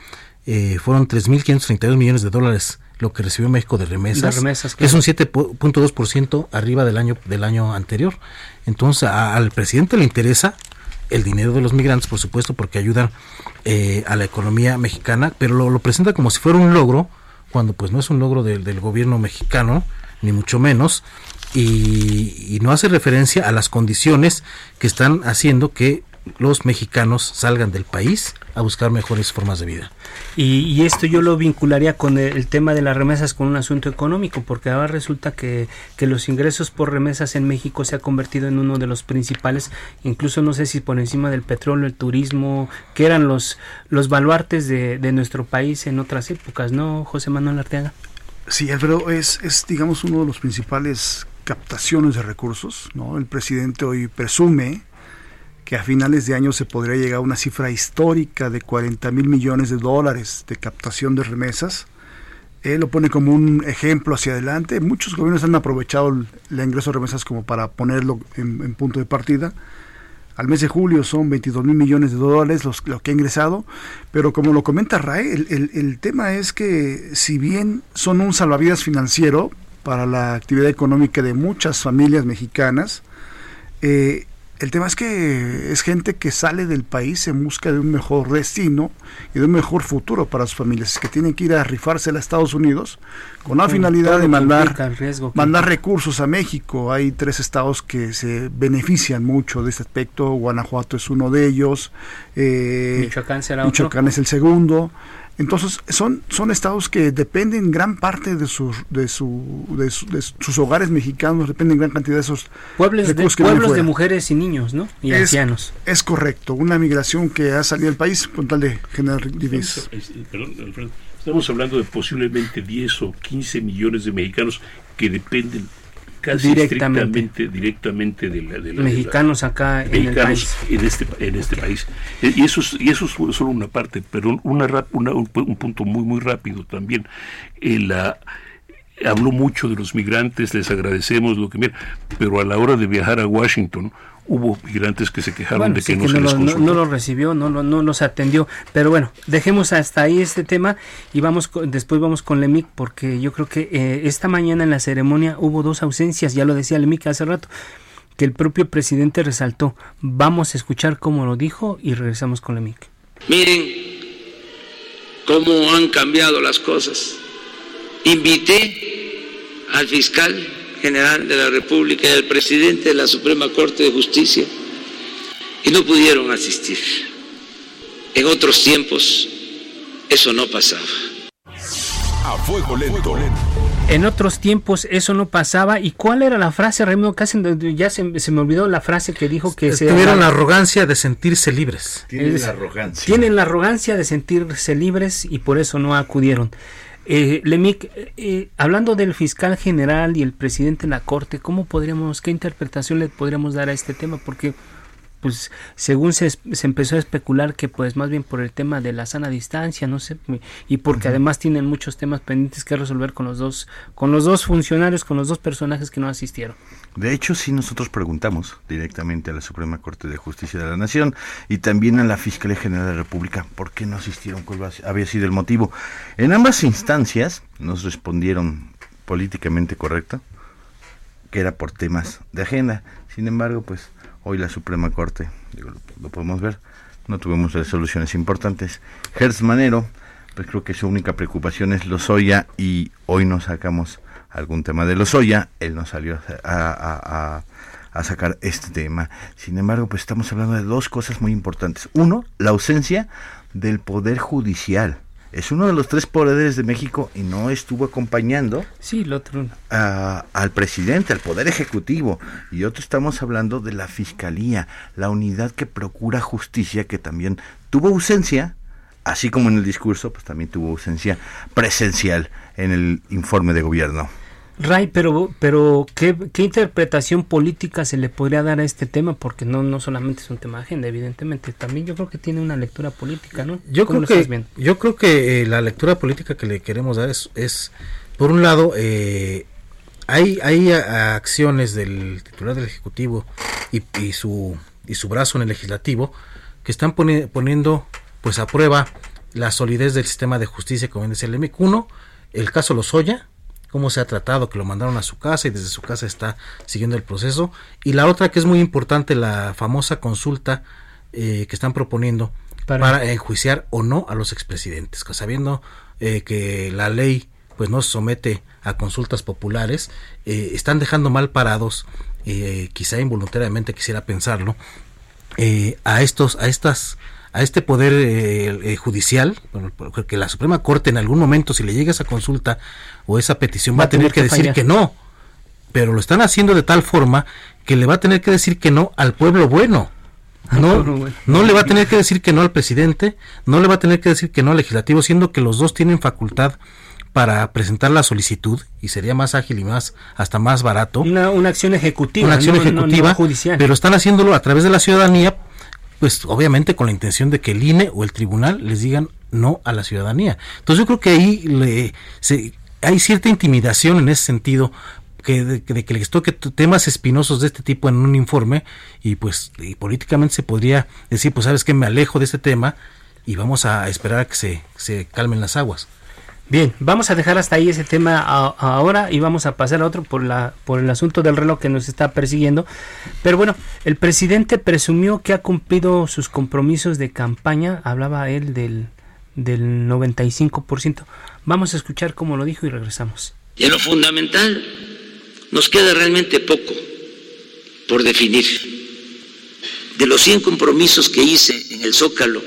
eh, fueron 3.532 millones de dólares lo que recibió México de remesas, es un 7.2% arriba del año del año anterior. Entonces al presidente le interesa el dinero de los migrantes, por supuesto, porque ayudan eh, a la economía mexicana, pero lo, presenta como si fuera un logro, cuando pues no es un logro del gobierno mexicano, ni mucho menos, y, y no hace referencia a las condiciones que están haciendo que los mexicanos salgan del país a buscar mejores formas de vida. Y, esto yo lo vincularía con el, tema de las remesas con un asunto económico, porque ahora resulta que, los ingresos por remesas en México se ha convertido en uno de los principales, incluso no sé si por encima del petróleo, el turismo, que eran los, los baluartes de, de nuestro país en otras épocas, ¿no, José Manuel Arteaga? Sí, Alfredo, es, es digamos uno de los principales captaciones de recursos, ¿no? El presidente hoy presume que a finales de año se podría llegar a una cifra histórica de 40 mil millones de dólares de captación de remesas. Él lo pone como un ejemplo hacia adelante. Muchos gobiernos han aprovechado el, ingreso de remesas como para ponerlo en, punto de partida. Al mes de julio son 22 mil millones de dólares los, lo que ha ingresado, pero como lo comenta Rae, el, el tema es que si bien son un salvavidas financiero para la actividad económica de muchas familias mexicanas, eh, el tema es que es gente que sale del país en busca de un mejor destino y de un mejor futuro para sus familias, que tienen que ir a rifarse a Estados Unidos con la finalidad de mandar, mandar recursos a México. Hay tres estados que se benefician mucho de este aspecto, Guanajuato es uno de ellos, eh, Michoacán, Michoacán es el segundo. Entonces, son, son estados que dependen gran parte de sus, de, su, de, sus hogares mexicanos, dependen gran cantidad de esos pueblos, de, pueblos de mujeres y niños, ¿no? Y ancianos. Es correcto, una migración que ha salido del país con tal de generar divisas. Perdón, estamos hablando de posiblemente 10 o 15 millones de mexicanos que dependen casi directamente. directamente de la, de mexicanos acá en el país. en este en este país. Eh, y eso es, y eso es solo una parte pero una, una un, punto muy muy rápido también. Eh, la habló mucho de los migrantes les agradecemos lo que pero a la hora de viajar a Washington hubo migrantes que se quejaron de que, no, se les no, lo recibió, no, no, no los atendió. Pero bueno, dejemos hasta ahí este tema y vamos después vamos con Lemic porque yo creo que eh, esta mañana en la ceremonia hubo dos ausencias, ya lo decía Lemic hace rato, que el propio presidente resaltó. Vamos a escuchar cómo lo dijo y regresamos con Lemic. Miren cómo han cambiado las cosas. Invité al fiscal general de la República y al presidente de la Suprema Corte de Justicia y no pudieron asistir. En otros tiempos eso no pasaba. A fuego lento. En otros tiempos eso no pasaba. ¿Y cuál era la frase, Raimundo? Casi ya se, se, me olvidó la frase que dijo que se... Tuvieron la arrogancia de sentirse libres. Tienen la arrogancia. Tienen la arrogancia de sentirse libres y por eso no acudieron. Eh, Lemic, eh, hablando del fiscal general y el presidente de la Corte, ¿cómo podríamos, qué interpretación le podríamos dar a este tema? Porque pues según se, se, empezó a especular que pues más bien por el tema de la sana distancia, no sé, y porque además tienen muchos temas pendientes que resolver con los dos con los dos funcionarios, con los dos personajes que no asistieron. De hecho, sí nosotros preguntamos directamente a la Suprema Corte de Justicia de la Nación y también a la Fiscalía General de la República por qué no asistieron, cuál había sido el motivo. En ambas instancias nos respondieron políticamente correcto que era por temas de agenda. Sin embargo, pues hoy la Suprema Corte, lo, podemos ver, no tuvimos resoluciones importantes. Hertz Manero, pues creo que su única preocupación es Lozoya y hoy no sacamos algún tema de Lozoya, él no salió a, a, sacar este tema. Sin embargo, pues estamos hablando de dos cosas muy importantes. Uno, la ausencia del Poder Judicial es uno de los tres poderes de México y no estuvo acompañando sí, el otro. al presidente, al poder ejecutivo. Y otro estamos hablando de la fiscalía, la unidad que procura justicia, que también tuvo ausencia, así como en el discurso, pues también tuvo ausencia presencial en el informe de gobierno. Ray, pero, pero ¿qué, interpretación política se le podría dar a este tema? Porque no, no solamente es un tema de agenda, evidentemente, también yo creo que tiene una lectura política, ¿no? Yo creo que, yo creo que eh, la lectura política que le queremos dar es, es por un lado, eh, hay, hay acciones del titular del Ejecutivo y, y, su, y su brazo en el Legislativo que están poniendo pues a prueba la solidez del sistema de justicia, como dice el MIC. Uno, el caso Lozoya, cómo se ha tratado, que lo mandaron a su casa y desde su casa está siguiendo el proceso. Y la otra que es muy importante, la famosa consulta eh, que están proponiendo para, enjuiciar o no a los expresidentes, sabiendo eh, que la ley pues no se somete a consultas populares, eh, están dejando mal parados, quizá involuntariamente quisiera pensarlo, a estos, a estas a este poder eh, eh, judicial, porque la Suprema Corte en algún momento, si le llega esa consulta o esa petición, va, a tener que, decir que no. Pero lo están haciendo de tal forma que le va a tener que decir que no al pueblo bueno. No, no le va a tener que decir que no al presidente, no le va a tener que decir que no al legislativo, siendo que los dos tienen facultad para presentar la solicitud y sería más ágil y más hasta más barato. Una, acción ejecutiva. Una acción ejecutiva, judicial. pero están haciéndolo a través de la ciudadanía pues obviamente con la intención de que el INE o el tribunal les digan no a la ciudadanía. Entonces yo creo que ahí le, hay cierta intimidación en ese sentido que de, que les toque temas espinosos de este tipo en un informe y pues políticamente se podría decir pues sabes que me alejo de este tema y vamos a esperar a que se, se calmen las aguas. Bien, vamos a dejar hasta ahí ese tema ahora y vamos a pasar a otro por, la, por el asunto del reloj que nos está persiguiendo. Pero bueno, el presidente presumió que ha cumplido sus compromisos de campaña, hablaba él del, del 95%. Vamos a escuchar cómo lo dijo y regresamos. Y en lo fundamental, nos queda realmente poco por definir. De los 100 compromisos que hice en el Zócalo,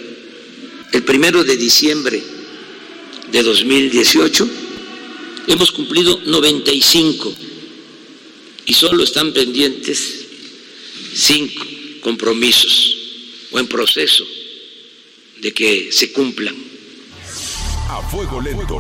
el primero de diciembre de 2018, hemos cumplido 95 y solo están pendientes cinco compromisos o en proceso de que se cumplan. A fuego lento.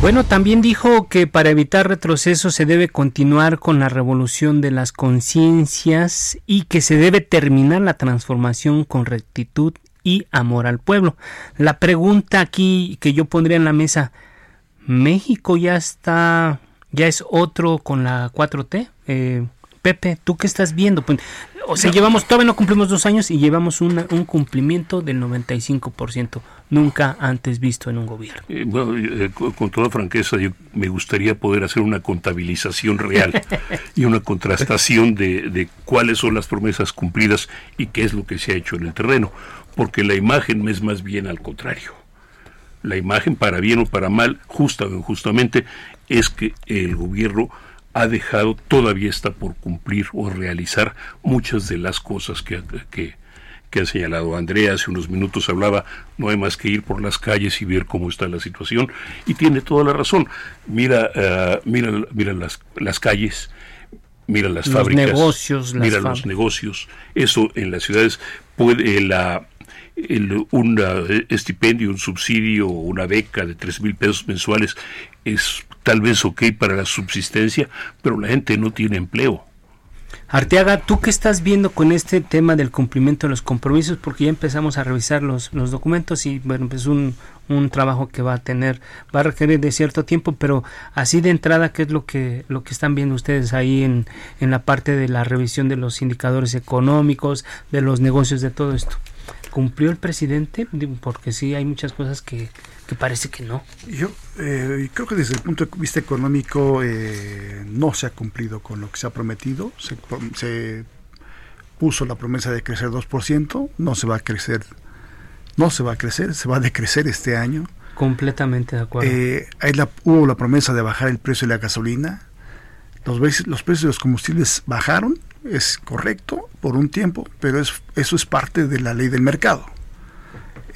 Bueno, también dijo que para evitar retroceso se debe continuar con la revolución de las conciencias y que se debe terminar la transformación con rectitud y amor al pueblo. La pregunta aquí que yo pondría en la mesa, ¿México ya está, ya es otro con la 4T? Eh, Pepe, ¿tú qué estás viendo? Pues, o sea, llevamos, todavía no cumplimos dos años y llevamos un cumplimiento del 95%, nunca antes visto en un gobierno. Eh, bueno, eh, con, toda franqueza, yo me gustaría poder hacer una contabilización real y una contrastación de, de cuáles son las promesas cumplidas y qué es lo que se ha hecho en el terreno porque la imagen es más bien al contrario. La imagen, para bien o para mal, justa o injustamente, es que el gobierno ha dejado, todavía está por cumplir o realizar muchas de las cosas que, que ha señalado Andrea. Hace unos minutos hablaba, no hay más que ir por las calles y ver cómo está la situación. Y tiene toda la razón. Mira, uh, mira, mira las, las calles, mira las los fábricas, negocios, las mira los negocios. Eso en las ciudades puede la el, un uh, estipendio, un subsidio, una beca de tres mil pesos mensuales es tal vez ok para la subsistencia, pero la gente no tiene empleo. Arteaga, ¿tú qué estás viendo con este tema del cumplimiento de los compromisos? Porque ya empezamos a revisar los, los documentos y bueno, pues un, un trabajo que va a tener, va a requerir de cierto tiempo, pero así de entrada, ¿qué es lo que, lo que están viendo ustedes ahí en, en la parte de la revisión de los indicadores económicos, de los negocios, de todo esto? ¿Cumplió el presidente? Porque sí, hay muchas cosas que, que parece que no. Yo eh, creo que desde el punto de vista económico eh, no se ha cumplido con lo que se ha prometido. Se, se puso la promesa de crecer 2%, no se va a crecer, no se va a crecer, se va a decrecer este año. Completamente de acuerdo. Eh, hay la, hubo la promesa de bajar el precio de la gasolina. Los, los precios de los combustibles bajaron, es correcto por un tiempo, pero es, eso es parte de la ley del mercado.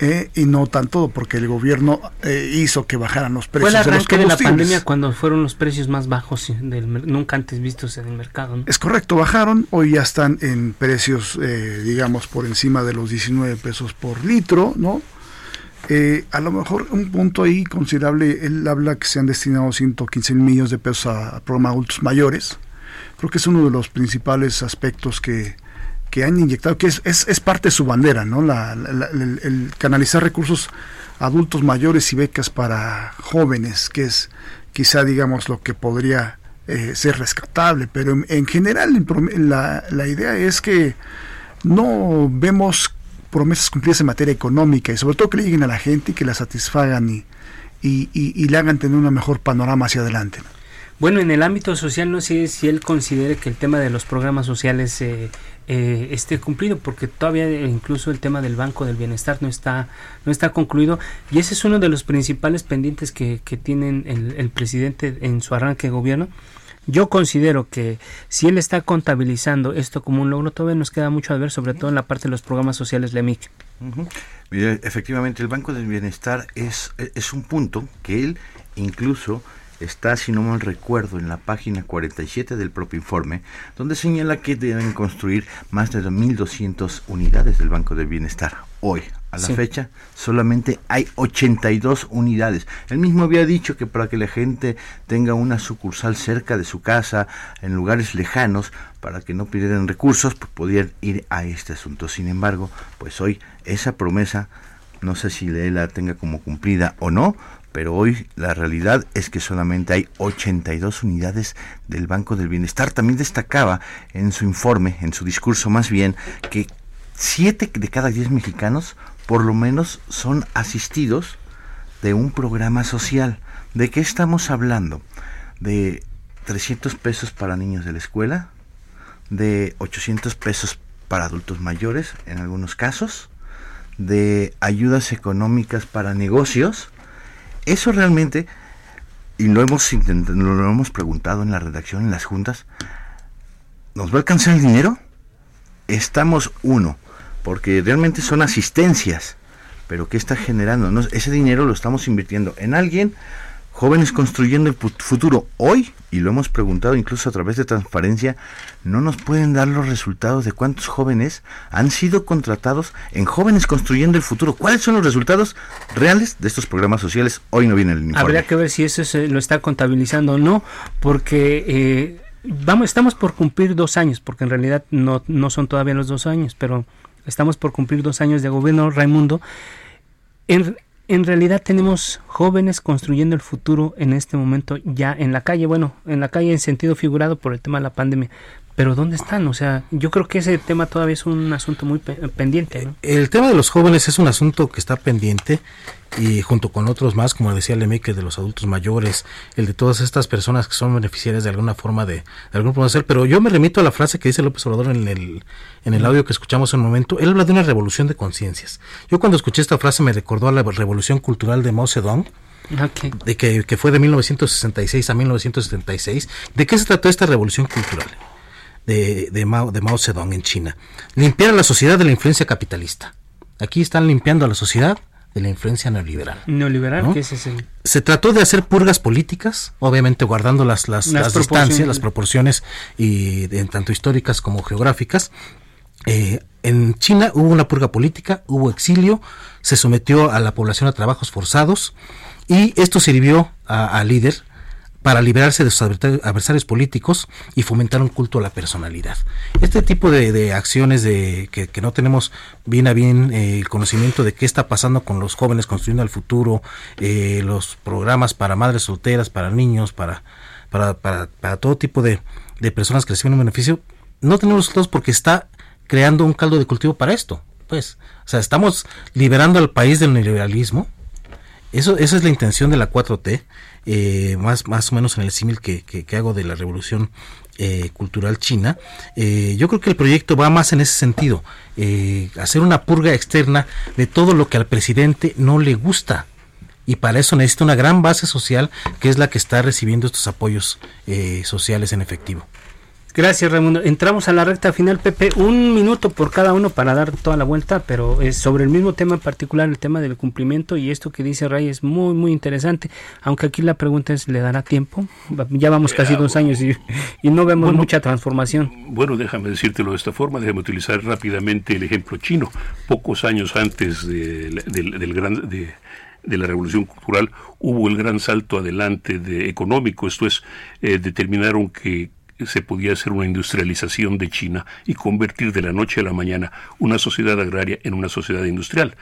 Eh, y no tanto porque el gobierno eh, hizo que bajaran los precios Fue el arranque de, de, la pandemia cuando fueron los precios más bajos del, nunca antes vistos en el mercado. ¿no? Es correcto, bajaron, hoy ya están en precios, eh, digamos, por encima de los 19 pesos por litro, ¿no? Eh, a lo mejor un punto ahí considerable, él habla que se han destinado 115 mil millones de pesos a, a programa adultos mayores. Creo que es uno de los principales aspectos que, que han inyectado, que es, es, es, parte de su bandera, ¿no? La, el, canalizar recursos adultos mayores y becas para jóvenes, que es quizá, digamos, lo que podría eh, ser rescatable, pero en, en general la, la idea es que no vemos promesas cumplidas en materia económica y sobre todo que le lleguen a la gente y que la satisfagan y, y, y, y le hagan tener un mejor panorama hacia adelante. ¿no? Bueno, en el ámbito social no sé si él considere que el tema de los programas sociales eh, eh, esté cumplido, porque todavía incluso el tema del Banco del Bienestar no está, no está concluido y ese es uno de los principales pendientes que, que tienen el, presidente en su arranque de gobierno. Yo considero que si él está contabilizando esto como un logro, todavía nos queda mucho a ver, sobre todo en la parte de los programas sociales LEMIC. Uh -huh. Efectivamente, el Banco del Bienestar es, es un punto que él incluso está, si no mal recuerdo, en la página 47 del propio informe, donde señala que deben construir más de 2.200 unidades del Banco del Bienestar. Hoy, a la sí. fecha, solamente hay 82 unidades. Él mismo había dicho que para que la gente tenga una sucursal cerca de su casa, en lugares lejanos, para que no pidieran recursos, pues podían ir a este asunto. Sin embargo, pues hoy esa promesa, no sé si la tenga como cumplida o no, pero hoy la realidad es que solamente hay 82 unidades del Banco del Bienestar. También destacaba en su informe, en su discurso más bien, que 7 de cada 10 mexicanos por lo menos son asistidos de un programa social. ¿De qué estamos hablando? De 300 pesos para niños de la escuela, de 800 pesos para adultos mayores en algunos casos, de ayudas económicas para negocios, eso realmente, y lo hemos, lo hemos preguntado en la redacción, en las juntas, ¿nos va a alcanzar el dinero? Estamos uno, porque realmente son asistencias, pero ¿qué está generando? Ese dinero lo estamos invirtiendo en alguien, jóvenes construyendo el futuro. Hoy, y lo hemos preguntado incluso a través de transparencia, no nos pueden dar los resultados de cuántos jóvenes han sido contratados en jóvenes construyendo el futuro. ¿Cuáles son los resultados reales de estos programas sociales? Hoy no viene el informe. Habría que ver si eso se lo está contabilizando o no, porque eh, vamos, estamos por cumplir dos años, porque en realidad no, no son todavía los dos años, pero estamos por cumplir dos años de gobierno, Raimundo. En, en realidad tenemos jóvenes construyendo el futuro en este momento ya en la calle, bueno, en la calle en sentido figurado por el tema de la pandemia. Pero ¿dónde están? O sea, yo creo que ese tema todavía es un asunto muy pe pendiente. ¿no? El tema de los jóvenes es un asunto que está pendiente y junto con otros más, como decía Lemeque, de los adultos mayores, el de todas estas personas que son beneficiarias de alguna forma de, de algún ser. Pero yo me remito a la frase que dice López Obrador en el, en el audio que escuchamos en un momento. Él habla de una revolución de conciencias. Yo cuando escuché esta frase me recordó a la revolución cultural de Mao Zedong. Okay. De que, que fue de 1966 a 1976. ¿De qué se trató esta revolución cultural? De, de, Mao, de Mao Zedong en China. Limpiar a la sociedad de la influencia capitalista. Aquí están limpiando a la sociedad de la influencia neoliberal. Neoliberal, ¿no? ¿qué es ese? Se trató de hacer purgas políticas, obviamente guardando las, las, Las distancias, las proporciones, y de- tanto históricas como geográficas. Eh, en China hubo una purga política, hubo exilio, se sometió a la población a trabajos forzados y esto sirvió a- al líder para liberarse de sus adversa- adversarios políticos y fomentar un culto a la personalidad. Este tipo de, acciones de que, que no tenemos bien a bien eh, el conocimiento de qué está pasando con los jóvenes construyendo el futuro, eh, los programas para madres solteras, para niños, para, para, para, para todo tipo de, de personas que reciben un beneficio, no tenemos resultados porque está creando un caldo de cultivo para esto. Pues, o sea, estamos liberando al país del neoliberalismo, eso, esa es la intención de la 4T, eh, más, más o menos en el símil que, que, hago de la revolución eh, cultural china. Eh, yo creo que el proyecto va más en ese sentido, eh, hacer una purga externa de todo lo que al presidente no le gusta. Y para eso necesita una gran base social que es la que está recibiendo estos apoyos eh, sociales en efectivo. Gracias, Raimundo. Entramos a la recta final, Pepe. Un minuto por cada uno para dar toda la vuelta, pero es sobre el mismo tema en particular, el tema del cumplimiento. Y esto que dice Ray es muy, muy interesante. Aunque aquí la pregunta es: ¿le dará tiempo? Ya vamos casi dos años y, y no vemos Bueno. mucha transformación. Bueno, déjame decírtelo de esta forma, déjame utilizar rápidamente el ejemplo chino. Pocos años antes de, del- del gran, de, de la revolución cultural hubo el gran salto adelante de económico, esto es, eh, determinaron que se podía hacer una industrialización de China y convertir de la noche a la mañana una sociedad agraria en una sociedad industrial.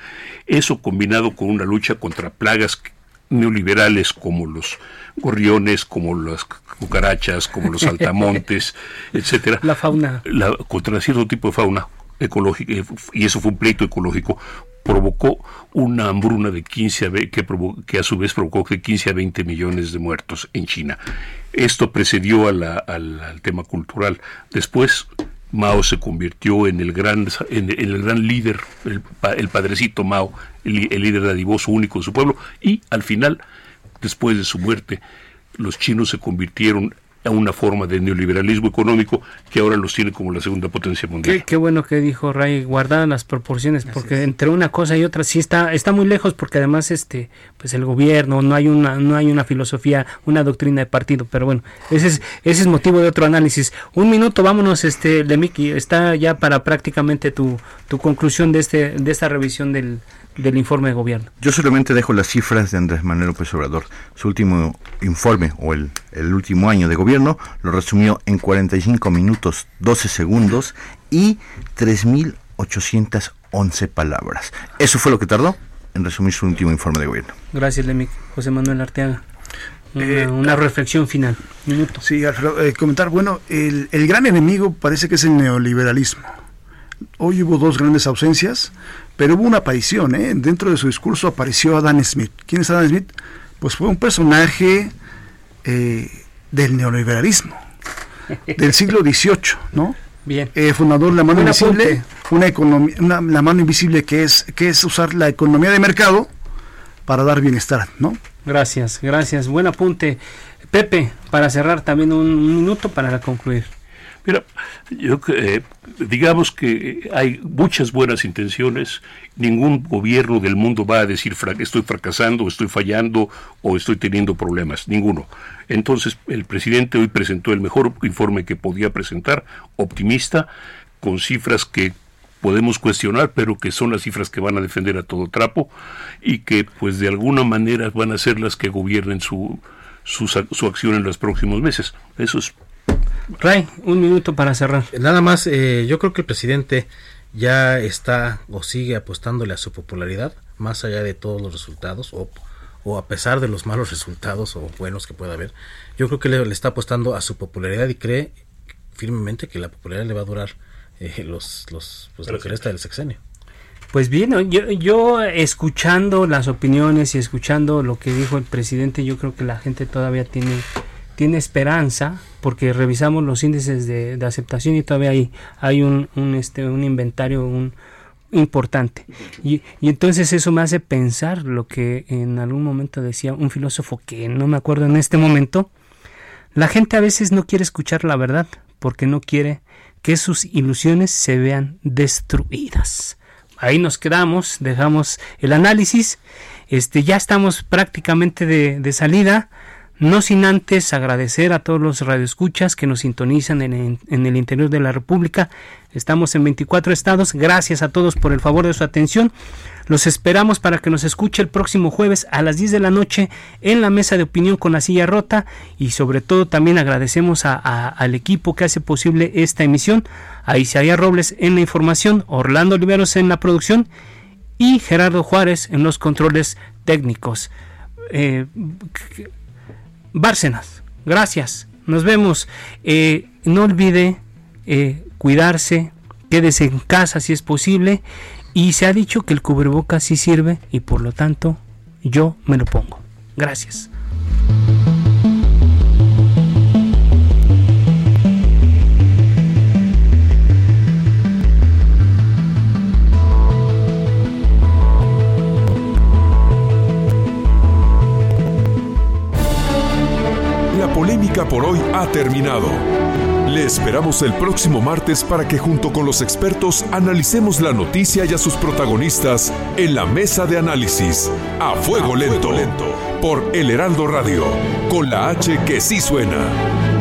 Eso combinado con una lucha contra plagas neoliberales como los gorriones, como las cucarachas, como los saltamontes, etcétera. La fauna. La, contra cierto tipo de fauna ecológica, eh, y eso fue un pleito ecológico, provocó una hambruna de 15 a que, provo- que a su vez provocó de 15 a 20 millones de muertos en China. Esto precedió al, al tema cultural. Después Mao se convirtió en el gran, en, el gran líder, el, el padrecito Mao, el, el líder dadivoso único de su pueblo, y al final, después de su muerte, los chinos se convirtieron a una forma de neoliberalismo económico que ahora los tiene como la segunda potencia mundial. Qué, qué bueno que dijo Ray, guardar las proporciones, porque entre una cosa y otra sí está, está muy lejos, porque además este, pues el gobierno, no hay una, no hay una filosofía, una doctrina de partido, pero bueno, ese es, ese es motivo de otro análisis. Un minuto, vámonos, este, Lemiki, está ya para prácticamente tu, tu conclusión de este, de esta revisión del, del informe de gobierno. Yo solamente dejo las cifras de Andrés Manuel López Obrador. Su último informe o el, el último año de gobierno lo resumió en 45 minutos 12 segundos y 3.811 palabras. Eso fue lo que tardó en resumir su último informe de gobierno. Gracias, Lemiki. José Manuel Arteaga. Una, Eh, una reflexión final. Minuto. Sí, Alfredo, eh, comentar, bueno, el, el gran enemigo parece que es el neoliberalismo. Hoy hubo dos grandes ausencias, pero hubo una aparición, ¿eh? Dentro de su discurso apareció Adam Smith. ¿Quién es Adam Smith? Pues fue un personaje eh, del neoliberalismo, del siglo XVIII, ¿no? Bien. Eh, fundador de la mano invisible, una economía, una- la mano invisible que es, que es usar la economía de mercado para dar bienestar, ¿no? Gracias, gracias. Buen apunte. Pepe, para cerrar también un minuto para concluir. Mira, yo eh, digamos que hay muchas buenas intenciones. Ningún gobierno del mundo va a decir estoy fracasando, estoy fallando o estoy teniendo problemas. Ninguno. Entonces, el presidente hoy presentó el mejor informe que podía presentar, optimista, con cifras que podemos cuestionar, pero que son las cifras que van a defender a todo trapo y que, pues, de alguna manera van a ser las que gobiernen su, su, su acción en los próximos meses. Eso es Ray, un minuto para cerrar. Nada más, eh, yo creo que el presidente ya está o sigue apostándole a su popularidad, más allá de todos los resultados, o, o a pesar de los malos resultados o buenos que pueda haber. Yo creo que le, le está apostando a su popularidad y cree firmemente que la popularidad le va a durar eh, los, los, pues, lo que resta del sexenio. Pues bien, yo, yo escuchando las opiniones y escuchando lo que dijo el presidente, yo creo que la gente todavía tiene, tiene esperanza, porque revisamos los índices de, de aceptación y todavía hay, hay un, un, este, un inventario un, importante. Y, y entonces eso me hace pensar lo que en algún momento decía un filósofo que no me acuerdo en este momento, la gente a veces no quiere escuchar la verdad, porque no quiere que sus ilusiones se vean destruidas. Ahí nos quedamos, dejamos el análisis. Este, ya estamos prácticamente de, de salida. No sin antes agradecer a todos los radioescuchas que nos sintonizan en, el interior de la República. Estamos en 24 estados. Gracias a todos por el favor de su atención. Los esperamos para que nos escuche el próximo jueves a las 10 de la noche en la mesa de opinión con la silla rota y sobre todo también agradecemos al equipo que hace posible esta emisión, a Isaías Robles en la información, Orlando Oliveros en la producción y Gerardo Juárez en los controles técnicos. Eh, Bárcenas, gracias, nos vemos. Eh, no olvide eh, cuidarse, quédese en casa si es posible y se ha dicho que el cubrebocas sí sirve y por lo tanto yo me lo pongo. Gracias. La polémica por hoy ha terminado. Le esperamos el próximo martes para que junto con los expertos analicemos la noticia y a sus protagonistas en la mesa de análisis a fuego, lento, lento, por El Heraldo Radio, con la H que sí suena.